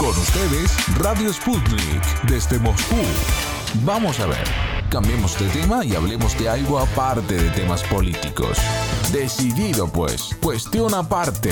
Con ustedes, Radio Sputnik, desde Moscú. Vamos a ver, cambiemos de tema y hablemos de algo aparte de temas políticos. Decidido pues, cuestión aparte.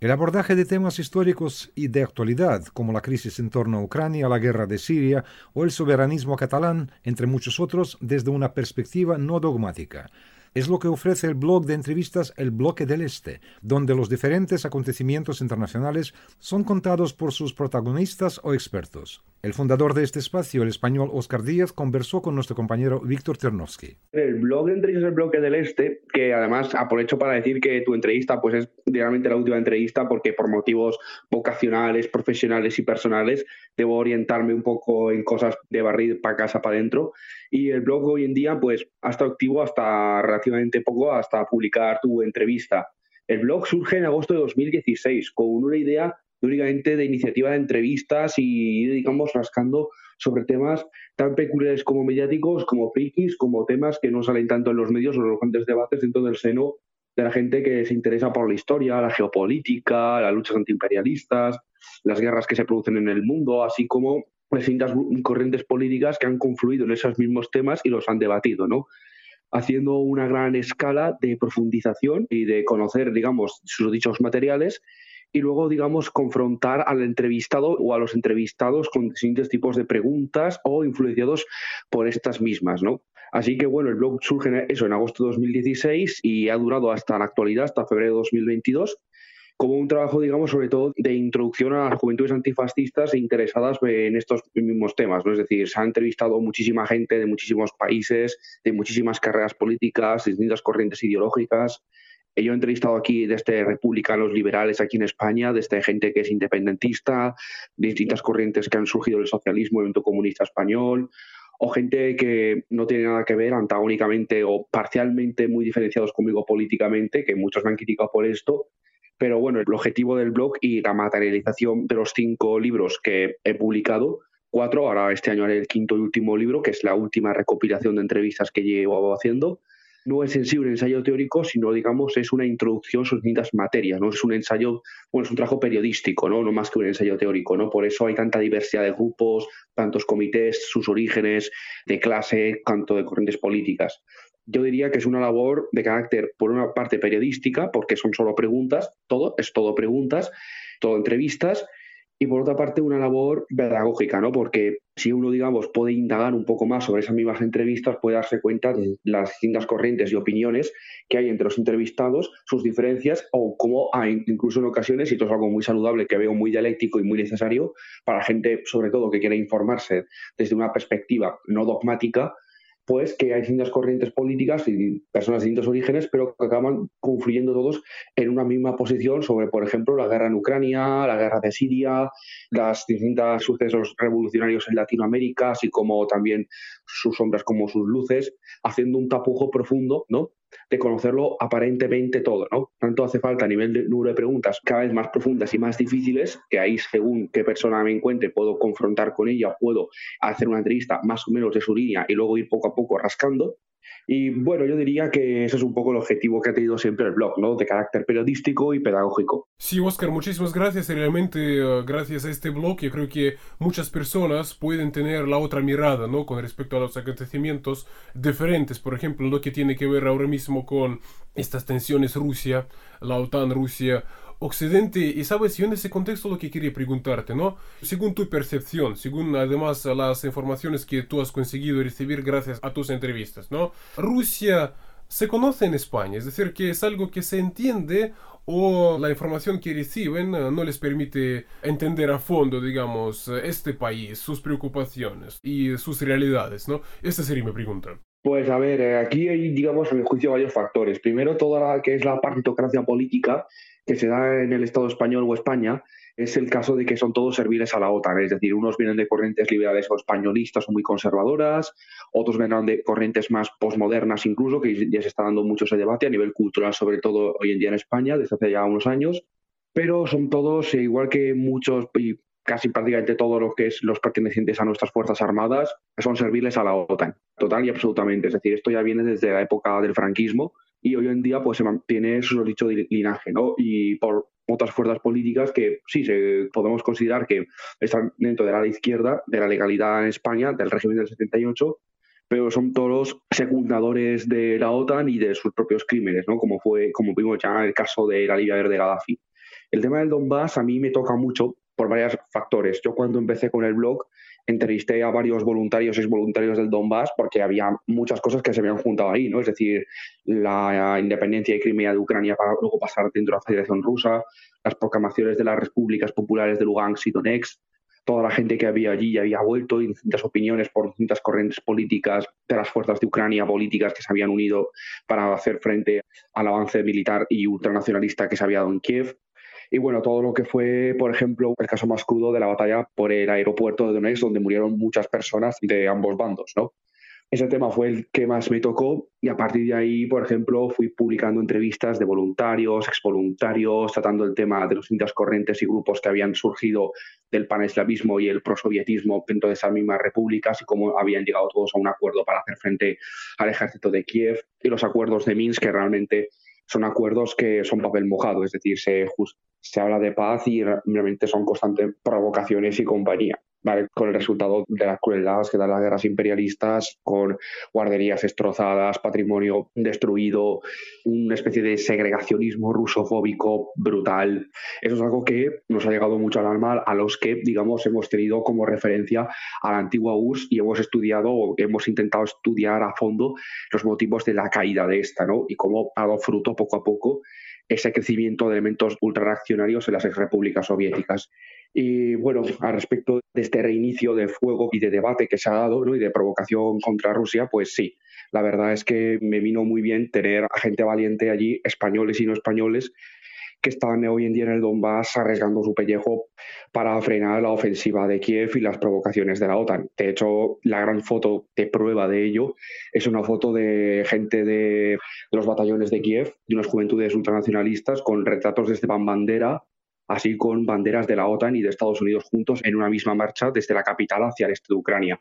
El abordaje de temas históricos y de actualidad, como la crisis en torno a Ucrania, la guerra de Siria o el soberanismo catalán, entre muchos otros, desde una perspectiva no dogmática es lo que ofrece el blog de entrevistas El Bloque del Este, donde los diferentes acontecimientos internacionales son contados por sus protagonistas o expertos. El fundador de este espacio, el español Oscar Díaz, conversó con nuestro compañero Víctor Ternovsky. El blog de entrevistas El Bloque del Este, que además hecho para decir que tu entrevista pues es realmente la última entrevista porque por motivos vocacionales, profesionales y personales debo orientarme un poco en cosas de barrir para casa, para adentro. Y el blog hoy en día pues ha estado activo hasta relativamente poco, hasta publicar tu entrevista. El blog surge en agosto de 2016 con una idea únicamente de iniciativa de entrevistas y, digamos, rascando sobre temas tan peculiares como mediáticos, como frikis, como temas que no salen tanto en los medios o en los grandes debates dentro del seno de la gente que se interesa por la historia, la geopolítica, las luchas antiimperialistas, las guerras que se producen en el mundo, así como distintas corrientes políticas que han confluido en esos mismos temas y los han debatido, ¿no? haciendo una gran escala de profundización y de conocer, digamos, sus dichos materiales y luego, digamos, confrontar al entrevistado o a los entrevistados con distintos tipos de preguntas o influenciados por estas mismas, ¿no? Así que bueno, el blog surge eso en agosto de 2016 y ha durado hasta la actualidad, hasta febrero de 2022 como un trabajo, digamos, sobre todo de introducción a las juventudes antifascistas e interesadas en estos mismos temas. ¿no? Es decir, se ha entrevistado muchísima gente de muchísimos países, de muchísimas carreras políticas, distintas corrientes ideológicas. Yo he entrevistado aquí desde republicanos liberales aquí en España, desde gente que es independentista, de distintas corrientes que han surgido del socialismo, el movimiento comunista español, o gente que no tiene nada que ver antagónicamente o parcialmente muy diferenciados conmigo políticamente, que muchos me han criticado por esto, pero bueno, el objetivo del blog y la materialización de los cinco libros que he publicado, cuatro, ahora este año haré el quinto y último libro, que es la última recopilación de entrevistas que llevo haciendo, no es en sí un ensayo teórico, sino, digamos, es una introducción a distintas materias, ¿no? Es un ensayo, bueno, es un trabajo periodístico, ¿no? No más que un ensayo teórico, ¿no? Por eso hay tanta diversidad de grupos, tantos comités, sus orígenes, de clase, tanto de corrientes políticas yo diría que es una labor de carácter, por una parte, periodística, porque son solo preguntas, todo, es todo preguntas, todo entrevistas, y por otra parte una labor pedagógica, ¿no? Porque si uno, digamos, puede indagar un poco más sobre esas mismas entrevistas, puede darse cuenta de las distintas corrientes y opiniones que hay entre los entrevistados, sus diferencias o cómo hay incluso en ocasiones, y esto es algo muy saludable que veo muy dialéctico y muy necesario para gente, sobre todo, que quiere informarse desde una perspectiva no dogmática, pues que hay distintas corrientes políticas y personas de distintos orígenes, pero que acaban confluyendo todos en una misma posición sobre, por ejemplo, la guerra en Ucrania, la guerra de Siria, las distintos sucesos revolucionarios en Latinoamérica, así como también sus sombras como sus luces, haciendo un tapujo profundo, ¿no? De conocerlo aparentemente todo, ¿no? Tanto hace falta a nivel de número de preguntas cada vez más profundas y más difíciles, que ahí según qué persona me encuentre puedo confrontar con ella, puedo hacer una entrevista más o menos de su línea y luego ir poco a poco rascando, y bueno, yo diría que ese es un poco el objetivo que ha tenido siempre el blog, ¿no? De carácter periodístico y pedagógico. Sí, Oscar, muchísimas gracias. Realmente, eh, gracias a este blog, yo creo que muchas personas pueden tener la otra mirada, ¿no? Con respecto a los acontecimientos diferentes. Por ejemplo, lo que tiene que ver ahora mismo con estas tensiones Rusia, la OTAN, Rusia Occidente. Y sabes, yo en ese contexto lo que quería preguntarte, ¿no? Según tu percepción, según además las informaciones que tú has conseguido recibir gracias a tus entrevistas, ¿no? Rusia se conoce en España, es decir, que es algo que se entiende o la información que reciben eh, no les permite entender a fondo, digamos, este país, sus preocupaciones y sus realidades, ¿no? Esta sería mi pregunta. Pues a ver, eh, aquí hay, digamos, a mi juicio, varios factores. Primero, toda la que es la partitocracia política que se da en el Estado español o España es el caso de que son todos serviles a la OTAN, es decir, unos vienen de corrientes liberales o españolistas o muy conservadoras, otros vienen de corrientes más posmodernas incluso, que ya se está dando mucho ese debate a nivel cultural, sobre todo hoy en día en España, desde hace ya unos años, pero son todos, eh, igual que muchos casi prácticamente todos los que es los pertenecientes a nuestras Fuerzas Armadas, son serviles a la OTAN, total y absolutamente, es decir, esto ya viene desde la época del franquismo, y hoy en día pues se mantiene su dicho linaje, ¿no? Y por otras fuerzas políticas que sí se, podemos considerar que están dentro de la izquierda, de la legalidad en España, del régimen del 78, pero son todos secundadores de la OTAN y de sus propios crímenes, ¿no? como, fue, como vimos ya en el caso de la Libia Verde Gaddafi. El tema del Donbass a mí me toca mucho por varios factores. Yo cuando empecé con el blog entrevisté a varios voluntarios y exvoluntarios del Donbass porque había muchas cosas que se habían juntado ahí, ¿no? Es decir, la independencia y Crimea de Ucrania para luego pasar dentro de la Federación Rusa, las proclamaciones de las repúblicas populares de Lugansk y Donetsk, toda la gente que había allí y había vuelto, y distintas opiniones por distintas corrientes políticas de las fuerzas de Ucrania, políticas que se habían unido para hacer frente al avance militar y ultranacionalista que se había dado en Kiev. Y bueno, todo lo que fue, por ejemplo, el caso más crudo de la batalla por el aeropuerto de Donetsk, donde murieron muchas personas de ambos bandos, ¿no? Ese tema fue el que más me tocó y a partir de ahí, por ejemplo, fui publicando entrevistas de voluntarios, exvoluntarios, tratando el tema de los distintas corrientes y grupos que habían surgido del paneslavismo y el prosovietismo dentro de esas mismas repúblicas y cómo habían llegado todos a un acuerdo para hacer frente al ejército de Kiev y los acuerdos de Minsk que realmente son acuerdos que son papel mojado, es decir, se, se habla de paz y realmente son constantes provocaciones y compañía con el resultado de las crueldades que dan las guerras imperialistas, con guarderías destrozadas, patrimonio destruido, una especie de segregacionismo rusofóbico brutal. Eso es algo que nos ha llegado mucho al alma a los que, digamos, hemos tenido como referencia a la antigua URSS y hemos estudiado o hemos intentado estudiar a fondo los motivos de la caída de esta, ¿no? Y cómo ha dado fruto poco a poco ese crecimiento de elementos ultrarreaccionarios en las ex repúblicas soviéticas. Y bueno, al respecto de este reinicio de fuego y de debate que se ha dado ¿no? y de provocación contra Rusia, pues sí, la verdad es que me vino muy bien tener a gente valiente allí, españoles y no españoles, que están hoy en día en el Donbass arriesgando su pellejo para frenar la ofensiva de Kiev y las provocaciones de la OTAN. De hecho, la gran foto de prueba de ello es una foto de gente de, los batallones de Kiev, de unas juventudes ultranacionalistas con retratos de Esteban Bandera así con banderas de la OTAN y de Estados Unidos juntos en una misma marcha desde la capital hacia el este de Ucrania.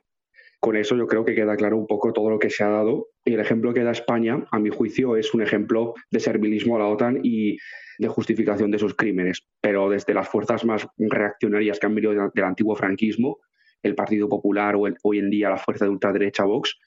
Con eso yo creo que queda claro un poco todo lo que se ha dado y el ejemplo que da España, a mi juicio, es un ejemplo de servilismo a la OTAN y de justificación de sus crímenes, pero desde las fuerzas más reaccionarias que han venido del antiguo franquismo, el Partido Popular o hoy en día la fuerza de ultraderecha Vox,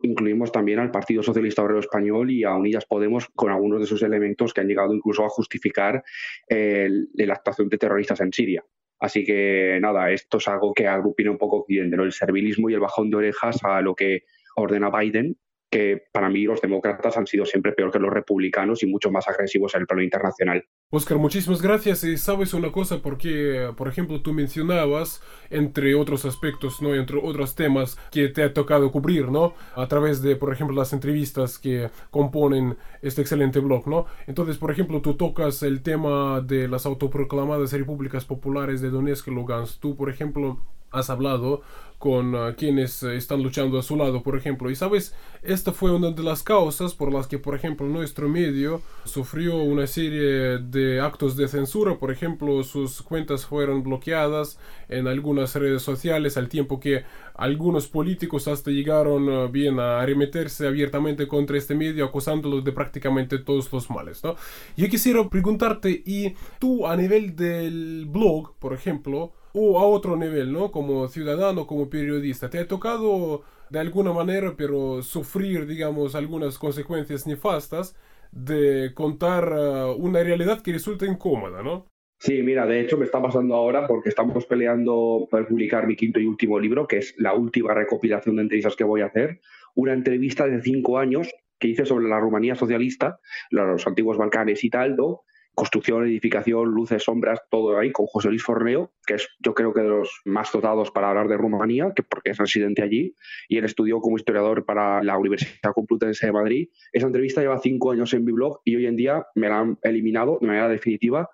incluimos también al Partido Socialista Obrero Español y a Unidas Podemos con algunos de sus elementos que han llegado incluso a justificar la actuación de terroristas en Siria. Así que nada, esto es algo que agrupina un poco Occidente, el servilismo y el bajón de orejas a lo que ordena Biden que para mí los demócratas han sido siempre peor que los republicanos y mucho más agresivos en el plano internacional. Oscar, muchísimas gracias. Y sabes una cosa, porque, por ejemplo, tú mencionabas, entre otros aspectos, ¿no? entre otros temas que te ha tocado cubrir, ¿no? A través de, por ejemplo, las entrevistas que componen este excelente blog, ¿no? Entonces, por ejemplo, tú tocas el tema de las autoproclamadas repúblicas populares de Donetsk y Lugansk. Tú, por ejemplo, has hablado con ah, quienes eh, están luchando a su lado, por ejemplo. Y sabes, esta fue una de las causas por las que, por ejemplo, nuestro medio sufrió una serie de actos de censura. Por ejemplo, sus cuentas fueron bloqueadas en algunas redes sociales, al tiempo que algunos políticos hasta llegaron ah, bien a arremeterse abiertamente contra este medio, acusándolo de prácticamente todos los males. ¿no? Yo quisiera preguntarte, ¿y tú a nivel del blog, por ejemplo, o a otro nivel, ¿no? Como ciudadano, como periodista. ¿Te ha tocado de alguna manera, pero sufrir, digamos, algunas consecuencias nefastas de contar uh, una realidad que resulta incómoda, ¿no? Sí, mira, de hecho me está pasando ahora porque estamos peleando para publicar mi quinto y último libro, que es la última recopilación de entrevistas que voy a hacer. Una entrevista de cinco años que hice sobre la Rumanía socialista, los antiguos Balcanes y tal, ¿no? Construcción, edificación, luces, sombras, todo ahí, con José Luis Forneo, que es yo creo que de los más dotados para hablar de Rumanía, que porque es residente allí, y él estudió como historiador para la Universidad Complutense de Madrid. Esa entrevista lleva cinco años en mi blog y hoy en día me la han eliminado de manera definitiva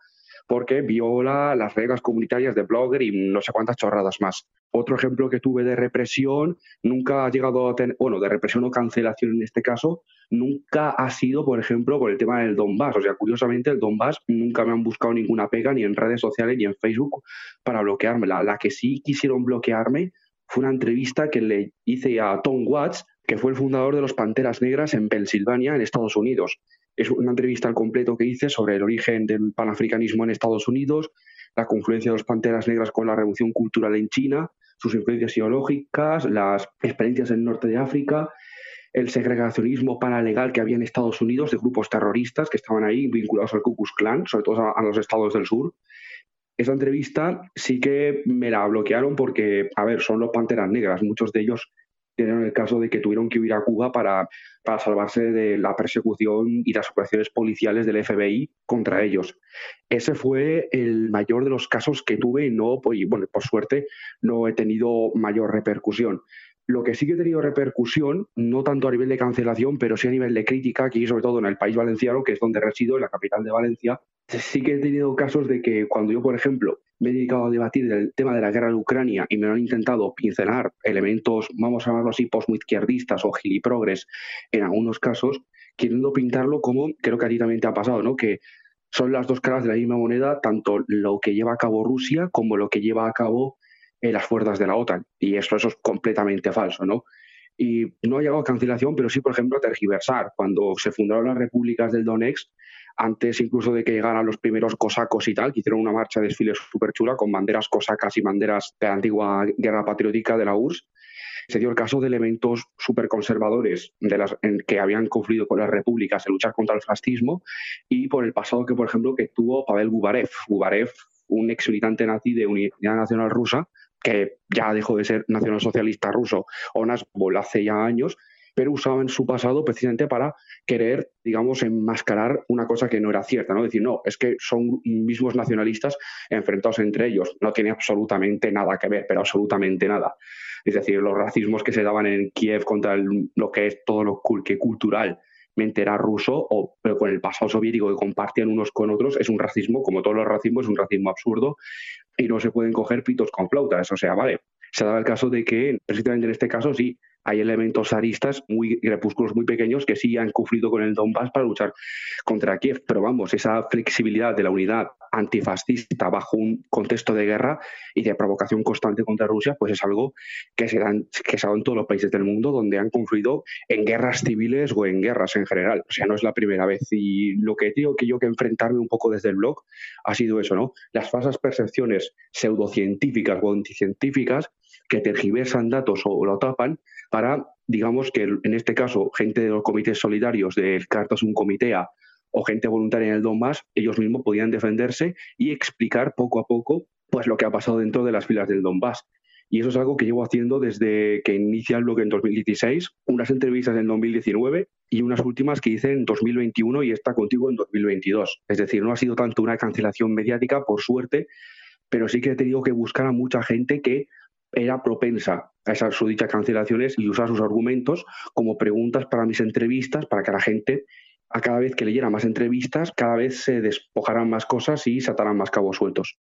porque viola las reglas comunitarias de Blogger y no sé cuántas chorradas más. Otro ejemplo que tuve de represión, nunca ha llegado a tener, bueno, de represión o cancelación en este caso, nunca ha sido, por ejemplo, por el tema del Donbass. O sea, curiosamente, el Donbass nunca me han buscado ninguna pega ni en redes sociales ni en Facebook para bloquearme. La, la que sí quisieron bloquearme fue una entrevista que le hice a Tom Watts, que fue el fundador de los Panteras Negras en Pensilvania, en Estados Unidos Es una entrevista al completo que hice sobre el origen del panafricanismo en Estados Unidos, la confluencia de los panteras negras con la revolución cultural en China, sus influencias ideológicas, las experiencias en el norte de África, el segregacionismo paralegal que había en Estados Unidos de grupos terroristas que estaban ahí vinculados al Ku Klux Klan, sobre todo a, los estados del sur. Esa entrevista sí que me la bloquearon porque, a ver, son los panteras negras, muchos de ellos tienen el caso de que tuvieron que huir a Cuba para, para salvarse de la persecución y las operaciones policiales del FBI contra ellos. Ese fue el mayor de los casos que tuve y no, pues, bueno, por suerte no he tenido mayor repercusión. Lo que sí que he tenido repercusión, no tanto a nivel de cancelación, pero sí a nivel de crítica, aquí sobre todo en el país valenciano, que es donde resido, en la capital de Valencia, sí que he tenido casos de que cuando yo, por ejemplo, me he dedicado a debatir del tema de la guerra de Ucrania y me han intentado pincelar elementos, vamos a llamarlo así, posmuizquierdistas o giliprogres en algunos casos, queriendo pintarlo como creo que a ti también te ha pasado, ¿no? Que son las dos caras de la misma moneda, tanto lo que lleva a cabo Rusia como lo que lleva a cabo las fuerzas de la OTAN. Y eso, eso es completamente falso, ¿no? Y no ha llegado a cancelación, pero sí, por ejemplo, a tergiversar. Cuando se fundaron las repúblicas del Donetsk, antes incluso de que llegaran los primeros cosacos y tal, que hicieron una marcha de desfile súper chula con banderas cosacas y banderas de la antigua guerra patriótica de la URSS, se dio el caso de elementos súper conservadores de las, en, que habían confluido con las repúblicas en luchar contra el fascismo y por el pasado que, por ejemplo, tuvo Pavel Gubarev. Gubarev, un ex militante nazi de Unidad Nacional Rusa, que ya dejó de ser nacionalsocialista ruso o Nazgul hace ya años, pero usaba en su pasado precisamente para querer, digamos, enmascarar una cosa que no era cierta, ¿no? Decir, no, es que son mismos nacionalistas enfrentados entre ellos, no tiene absolutamente nada que ver, pero absolutamente nada. Es decir, los racismos que se daban en Kiev contra lo que es todo lo que cultural era ruso o pero con el pasado soviético que compartían unos con otros es un racismo, como todos los racismos, es un racismo absurdo y no se pueden coger pitos con flautas. O sea, vale, se daba el caso de que, precisamente en este caso, sí, hay elementos zaristas, muy crepúsculos muy pequeños, que sí han conflicto con el Donbass para luchar contra Kiev. Pero vamos, esa flexibilidad de la unidad antifascista bajo un contexto de guerra y de provocación constante contra Rusia, pues es algo que se, dan, que en todos los países del mundo donde han confluido en guerras civiles o en guerras en general. O sea, no es la primera vez. Y lo que tengo que yo que enfrentarme un poco desde el blog ha sido eso, ¿no? Las falsas percepciones pseudocientíficas o anticientíficas que tergiversan datos o lo tapan para, digamos que en este caso, gente de los comités solidarios del Cartas un Comitea o gente voluntaria en el Donbass, ellos mismos podían defenderse y explicar poco a poco pues lo que ha pasado dentro de las filas del Donbass. Y eso es algo que llevo haciendo desde que inicia el blog en 2016, unas entrevistas en 2019 y unas últimas que hice en 2021 y está contigo en 2022. Es decir, no ha sido tanto una cancelación mediática, por suerte, pero sí que he tenido que buscar a mucha gente que era propensa a esas dichas cancelaciones y usar sus argumentos como preguntas para mis entrevistas para que la gente a cada vez que leyera más entrevistas, cada vez se despojaran más cosas y se atarán más cabos sueltos.